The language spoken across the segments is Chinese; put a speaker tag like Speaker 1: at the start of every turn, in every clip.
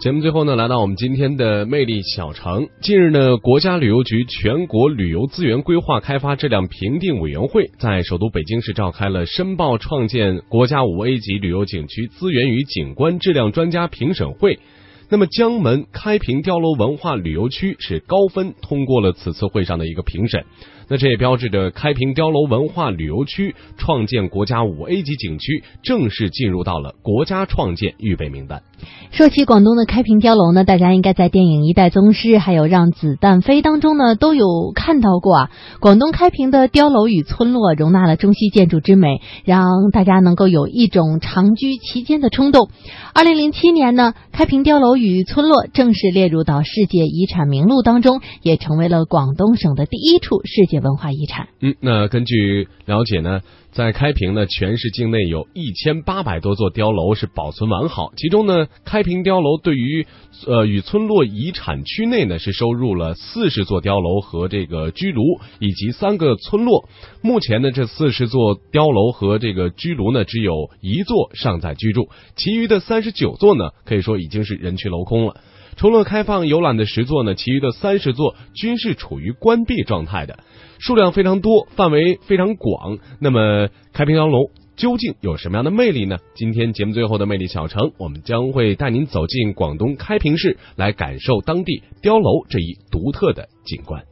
Speaker 1: 节目最后呢，来到我们今天的魅力小城。近日呢，国家旅游局全国旅游资源规划开发质量评定委员会在首都北京市召开了申报创建国家五 A 级旅游景区资源与景观质量专家评审会。那么，江门开平碉楼文化旅游区是高分通过了此次会上的一个评审。那这也标志着开平碉楼文化旅游区创建国家五 A 级景区正式进入到了国家创建预备名单。
Speaker 2: 说起广东的开平碉楼呢，大家应该在电影《一代宗师》还有《让子弹飞》当中呢都有看到过啊。广东开平的碉楼与村落容纳了中西建筑之美，让大家能够有一种长居其间的冲动。二零零七年呢，开平碉楼与村落正式列入到世界遗产名录当中，也成为了广东省的第一处世界文化遗产。
Speaker 1: 嗯，那根据了解呢。在开平呢，全市境内有一千八百多座碉楼是保存完好，其中呢，开平碉楼对于呃与村落遗产区内呢是收入了四十座碉楼和这个居炉以及三个村落。目前呢，这四十座碉楼和这个居炉呢只有一座尚在居住，其余的三十九座呢可以说已经是人去楼空了。除了开放游览的十座呢，其余的三十座均是处于关闭状态的。数量非常多，范围非常广。那么，开平碉楼究竟有什么样的魅力呢？今天节目最后的魅力小城，我们将会带您走进广东开平市，来感受当地碉楼这一独特的景观。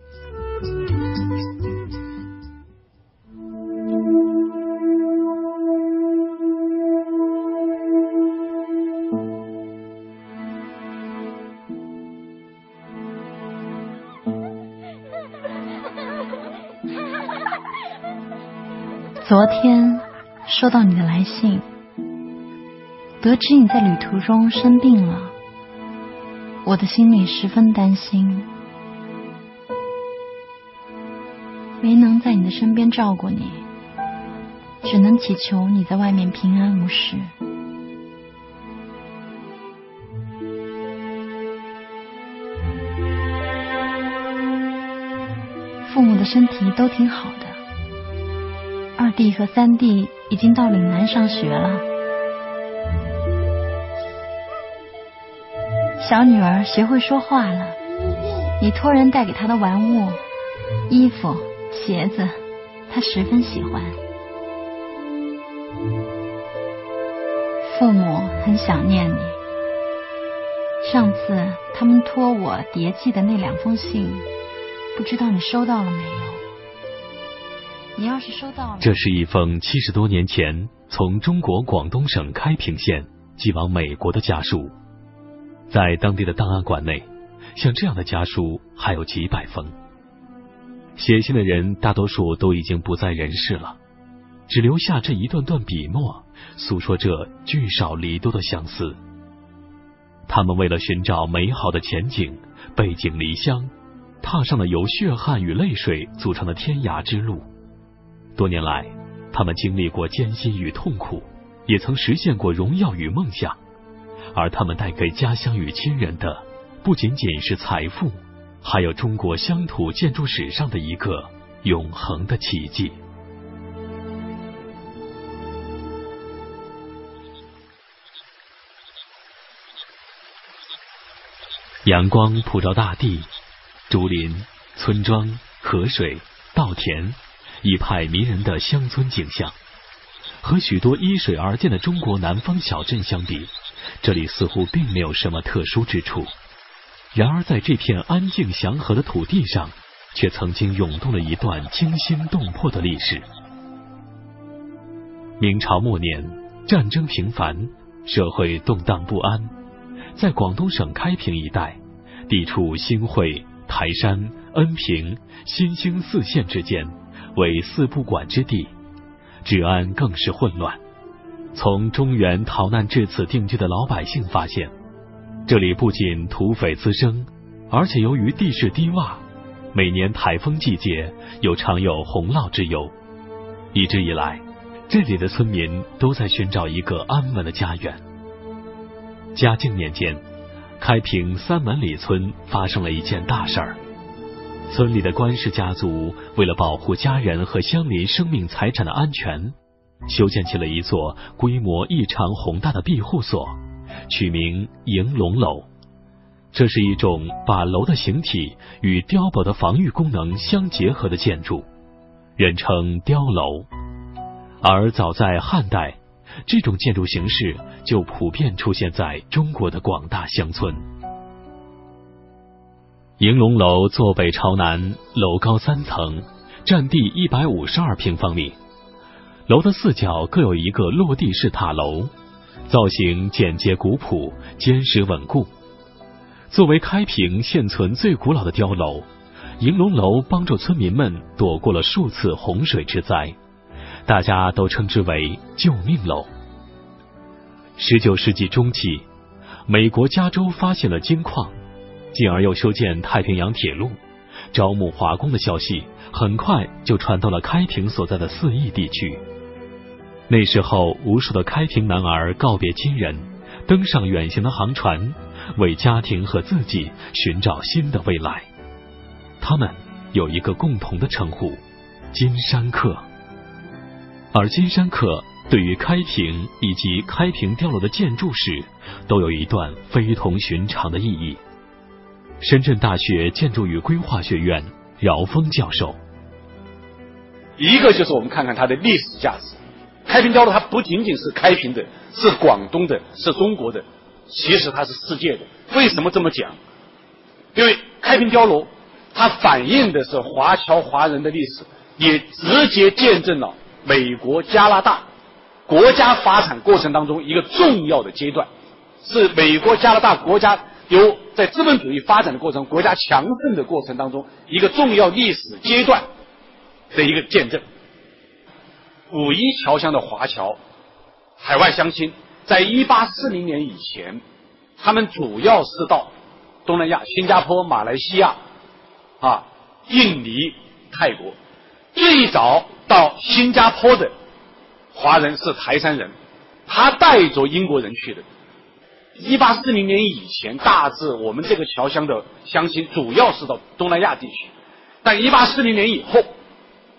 Speaker 3: 昨天收到你的来信，得知你在旅途中生病了，我的心里十分担心，没能在你的身边照顾你，只能祈求你在外面平安无事。父母的身体都挺好的。弟和三弟已经到岭南上学了，小女儿学会说话了。你托人带给她的玩物、衣服、鞋子，她十分喜欢。父母很想念你。上次他们托我叠寄的那两封信，不知道你收到了没有？你要是收到，
Speaker 4: 这是一封七十多年前从中国广东省开平县寄往美国的家书，在当地的档案馆内，像这样的家书还有几百封。写信的人大多数都已经不在人世了，只留下这一段段笔墨，诉说着聚少离多的相思。他们为了寻找美好的前景，背井离乡，踏上了由血汗与泪水组成的天涯之路。多年来，他们经历过艰辛与痛苦，也曾实现过荣耀与梦想。而他们带给家乡与亲人的，不仅仅是财富，还有中国乡土建筑史上的一个永恒的奇迹。阳光普照大地，竹林、村庄、河水、稻田。一派迷人的乡村景象，和许多依水而建的中国南方小镇相比，这里似乎并没有什么特殊之处。然而，在这片安静祥和的土地上，却曾经涌动了一段惊心动魄的历史。明朝末年，战争频繁，社会动荡不安，在广东省开平一带，地处新会、台山、恩平、新兴四县之间。为四不管之地，治安更是混乱。从中原逃难至此定居的老百姓发现，这里不仅土匪滋生，而且由于地势低洼，每年台风季节又常有洪涝之忧。一直以来，这里的村民都在寻找一个安稳的家园。嘉靖年间，开平三门里村发生了一件大事儿。村里的关氏家族为了保护家人和乡邻生命财产的安全，修建起了一座规模异常宏大的庇护所，取名迎龙楼。这是一种把楼的形体与碉堡的防御功能相结合的建筑，人称碉楼。而早在汉代，这种建筑形式就普遍出现在中国的广大乡村。迎龙楼坐北朝南，楼高三层，占地一百五十二平方米。楼的四角各有一个落地式塔楼，造型简洁古朴，坚实稳固。作为开平现存最古老的碉楼，迎龙楼帮助村民们躲过了数次洪水之灾，大家都称之为“救命楼”。十九世纪中期，美国加州发现了金矿，进而又修建太平洋铁路，招募华工的消息很快就传到了开平所在的四邑地区。那时候，无数的开平男儿告别亲人，登上远行的航船。为家庭和自己寻找新的未来，他们有一个共同的称呼——金山客。而金山客对于开平以及开平碉楼的建筑史，都有一段非同寻常的意义。深圳大学建筑与规划学院饶峰教授，
Speaker 5: 一个就是我们看看它的历史价值。开平碉楼它不仅仅是开平的，是广东的，是中国的。其实它是世界的，为什么这么讲？因为开平碉楼，它反映的是华侨华人的历史，也直接见证了美国、加拿大国家发展过程当中一个重要的阶段，是美国、加拿大国家由在资本主义发展的过程、国家强盛的过程当中一个重要历史阶段的一个见证。五一侨乡的华侨、海外乡亲。在一八四零年以前，他们主要是到东南亚、新加坡、马来西亚、啊、印尼、泰国。最早到新加坡的华人是台山人，他带着英国人去的。一八四零年以前，大致我们这个侨乡的乡亲主要是到东南亚地区。但一八四零年以后，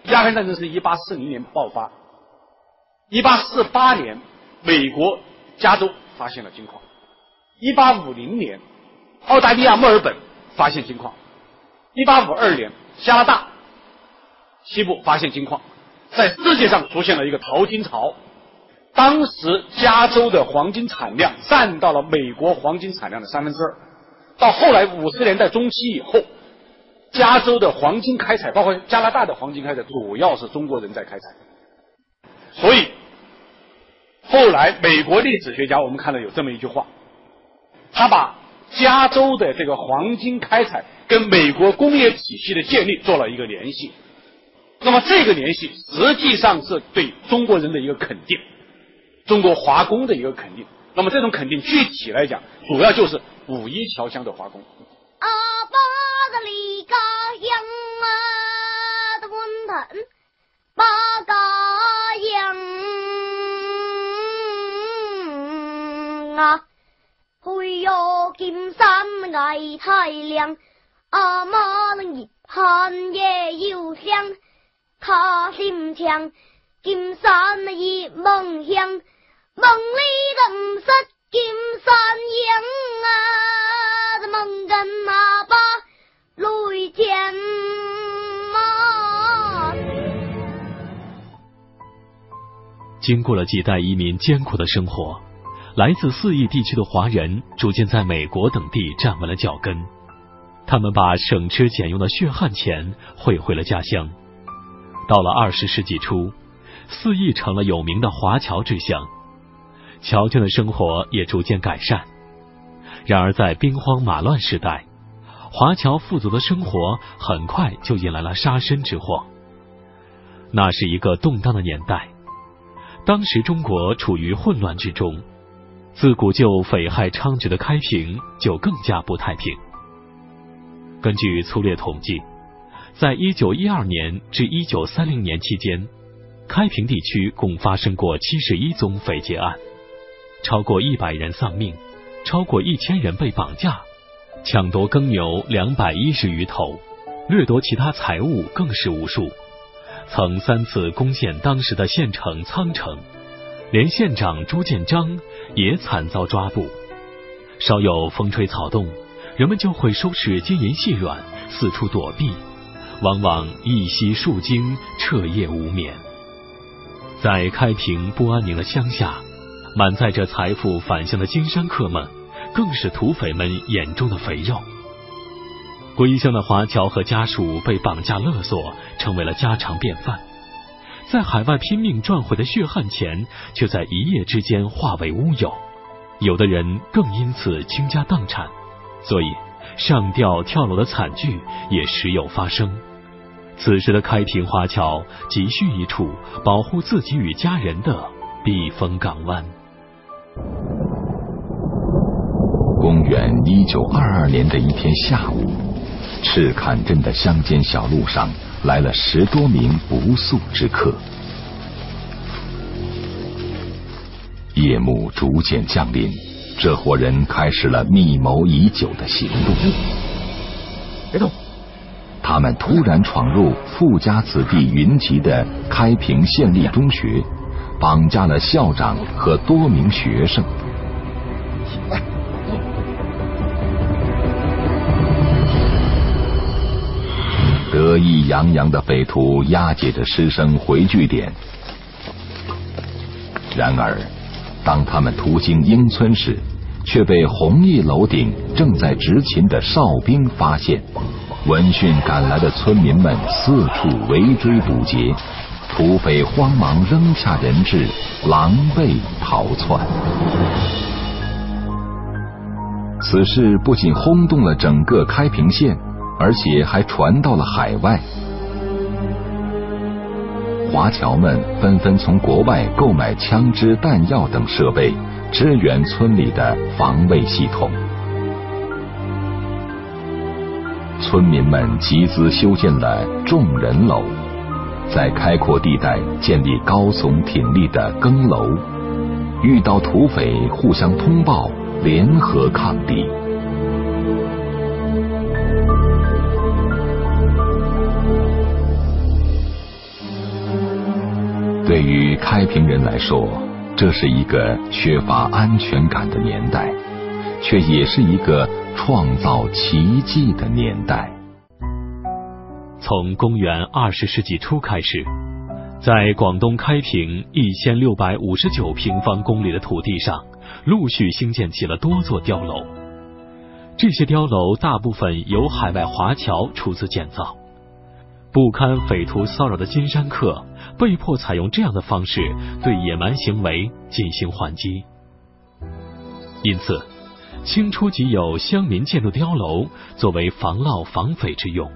Speaker 5: 鸦片战争是一八四零年爆发。一八四八年，美国。加州发现了金矿，一八五零年，澳大利亚墨尔本发现金矿，一八五二年，加拿大西部发现金矿，在世界上出现了一个淘金潮。当时加州的黄金产量占到了美国黄金产量的三分之二。到后来五十年代中期以后，加州的黄金开采，包括加拿大的黄金开采，主要是中国人在开采，所以。后来，美国历史学家我们看到有这么一句话，他把加州的这个黄金开采跟美国工业体系的建立做了一个联系。那么，这个联系实际上是对中国人的一个肯定，中国华工的一个肯定。那么，这种肯定具体来讲，主要就是五一侨乡的华工。阿爸的离家乡啊，的温腾，八家乡。啊！去哟金山矮太亮，阿妈能一盼夜又香，他心强，金山一梦乡，梦里的不是金山影啊，梦跟阿爸泪见
Speaker 4: 啊。经过了几代移民艰苦的生活。来自四邑地区的华人逐渐在美国等地站稳了脚跟，他们把省吃俭用的血汗钱汇回了家乡。到了二十世纪初，四邑成了有名的华侨之乡，侨眷的生活也逐渐改善。然而，在兵荒马乱时代，华侨富足的生活很快就引来了杀身之祸。那是一个动荡的年代，当时中国处于混乱之中。自古就匪害猖獗的开平就更加不太平。根据粗略统计，在一九一二年至一九三零年期间，开平地区共发生过七十一宗匪劫案，超过一百人丧命，超过一千人被绑架，抢夺耕牛两百一十余头，掠夺其他财物更是无数，曾三次攻陷当时的县城苍城。连县长朱建章也惨遭抓捕，稍有风吹草动，人们就会收拾金银细软，四处躲避，往往一夕数惊，彻夜无眠。在开平不安宁的乡下，满载着财富返乡的金山客们，更是土匪们眼中的肥肉。归乡的华侨和家属被绑架勒索，成为了家常便饭。在海外拼命赚回的血汗钱，却在一夜之间化为乌有。有的人更因此倾家荡产，所以上吊跳楼的惨剧也时有发生。此时的开平华侨急需一处保护自己与家人的避风港湾。
Speaker 6: 公元一九二二年的一天下午，赤坎镇的乡间小路上来了十多名不速之客。夜幕逐渐降临，这伙人开始了密谋已久的行动。
Speaker 1: 别动！
Speaker 6: 他们突然闯入富家子弟云集的开平县立中学，绑架了校长和多名学生。得意洋洋的匪徒押解着师生回据点，然而。当他们途经英村时，却被红叶楼顶正在执勤的哨兵发现。闻讯赶来的村民们四处围追堵截，土匪慌忙扔下人质，狼狈逃窜。此事不仅轰动了整个开平县，而且还传到了海外。华侨们纷纷从国外购买枪支、弹药等设备，支援村里的防卫系统。村民们集资修建了众人楼，在开阔地带建立高耸挺立的更楼，遇到土匪互相通报，联合抗敌。对于开平人来说，这是一个缺乏安全感的年代，却也是一个创造奇迹的年代。
Speaker 4: 从公元二十世纪初开始，在广东开平一千六百五十九平方公里的土地上，陆续兴建起了多座碉楼。这些碉楼大部分由海外华侨出资建造。不堪匪徒骚扰的金山客被迫采用这样的方式对野蛮行为进行还击，因此清初即有乡民建筑碉楼作为防涝防匪之用。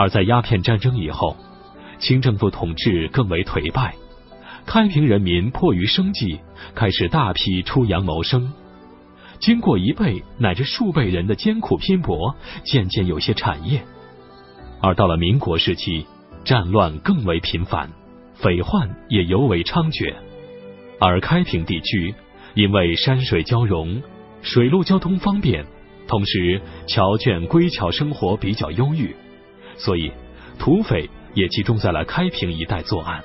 Speaker 4: 而在鸦片战争以后，清政府统治更为颓败，开平人民迫于生计，开始大批出洋谋生。经过一辈乃至数辈人的艰苦拼搏，渐渐有些产业。而到了民国时期，战乱更为频繁，匪患也尤为猖獗。而开平地区因为山水交融，水陆交通方便，同时侨眷归侨生活比较优裕，所以土匪也集中在了开平一带作案。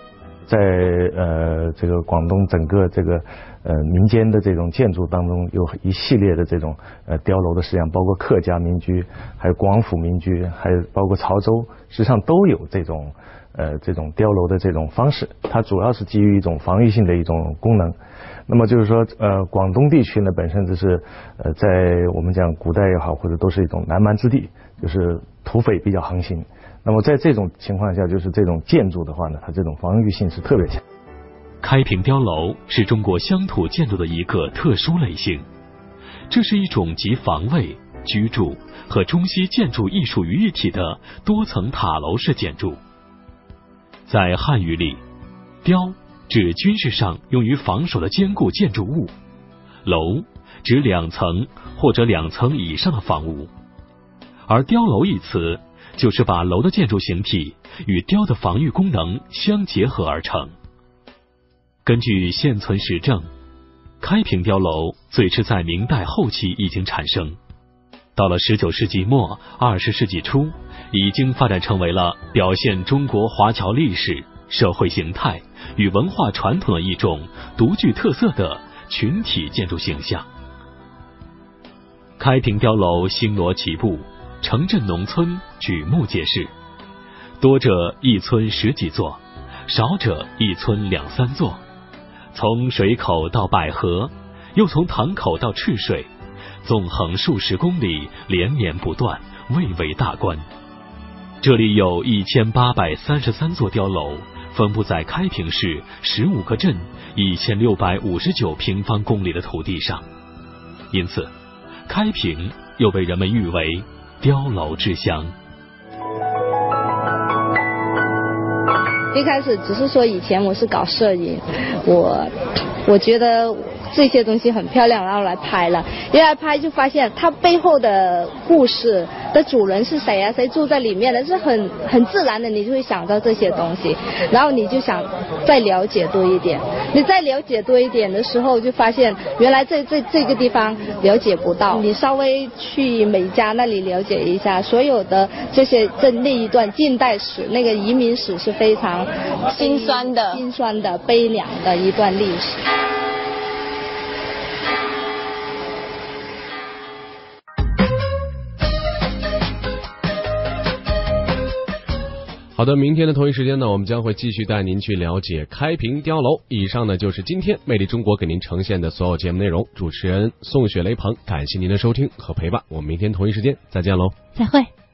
Speaker 7: 在呃这个广东整个这个呃民间的这种建筑当中，有一系列的这种呃碉楼的式样，包括客家民居，还有广府民居，还有包括潮州，实际上都有这种呃这种碉楼的这种方式。它主要是基于一种防御性的一种功能。那么就是说，呃，广东地区呢本身就是呃在我们讲古代也好，或者都是一种南蛮之地，就是土匪比较横行。那么在这种情况下，就是这种建筑的话呢，它这种防御性是特别强。
Speaker 4: 开平碉楼是中国乡土建筑的一个特殊类型，这是一种集防卫、居住和中西建筑艺术于一体的多层塔楼式建筑。在汉语里，碉指军事上用于防守的坚固建筑物，楼指两层或者两层以上的房屋，而碉楼一词。就是把楼的建筑形体与碉的防御功能相结合而成。根据现存实证，开平碉楼最迟在明代后期已经产生，到了十九世纪末、二十世纪初，已经发展成为了表现中国华侨历史、社会形态与文化传统的一种独具特色的群体建筑形象。开平碉楼星罗棋布，城镇农村举目皆是，多者一村十几座，少者一村两三座。从水口到百合，又从塘口到赤水，纵横数十公里，连绵不断，蔚为大观。这里有一千八百三十三座碉楼，分布在开平市十五个镇一千六百五十九平方公里的土地上，因此，开平又被人们誉为碉楼之乡。
Speaker 8: 一开始只是说以前我是搞摄影，我我觉得这些东西很漂亮，然后来拍了，一来拍就发现它背后的故事的主人是谁啊？谁住在里面的？是很很自然的，你就会想到这些东西，然后你就想再了解多一点。你再了解多一点的时候，就发现原来这这这个地方了解不到。你稍微去美加那里了解一下，所有的这些这那一段近代史，那个移民史是非常
Speaker 9: 心酸的、
Speaker 8: 心酸的、悲凉的一段历史。
Speaker 1: 好的，明天的同一时间呢，我们将会继续带您去了解开平碉楼。以上呢就是今天魅力中国给您呈现的所有节目内容。主持人宋雪雷鹏，感谢您的收听和陪伴，我们明天同一时间再见喽，
Speaker 2: 再会。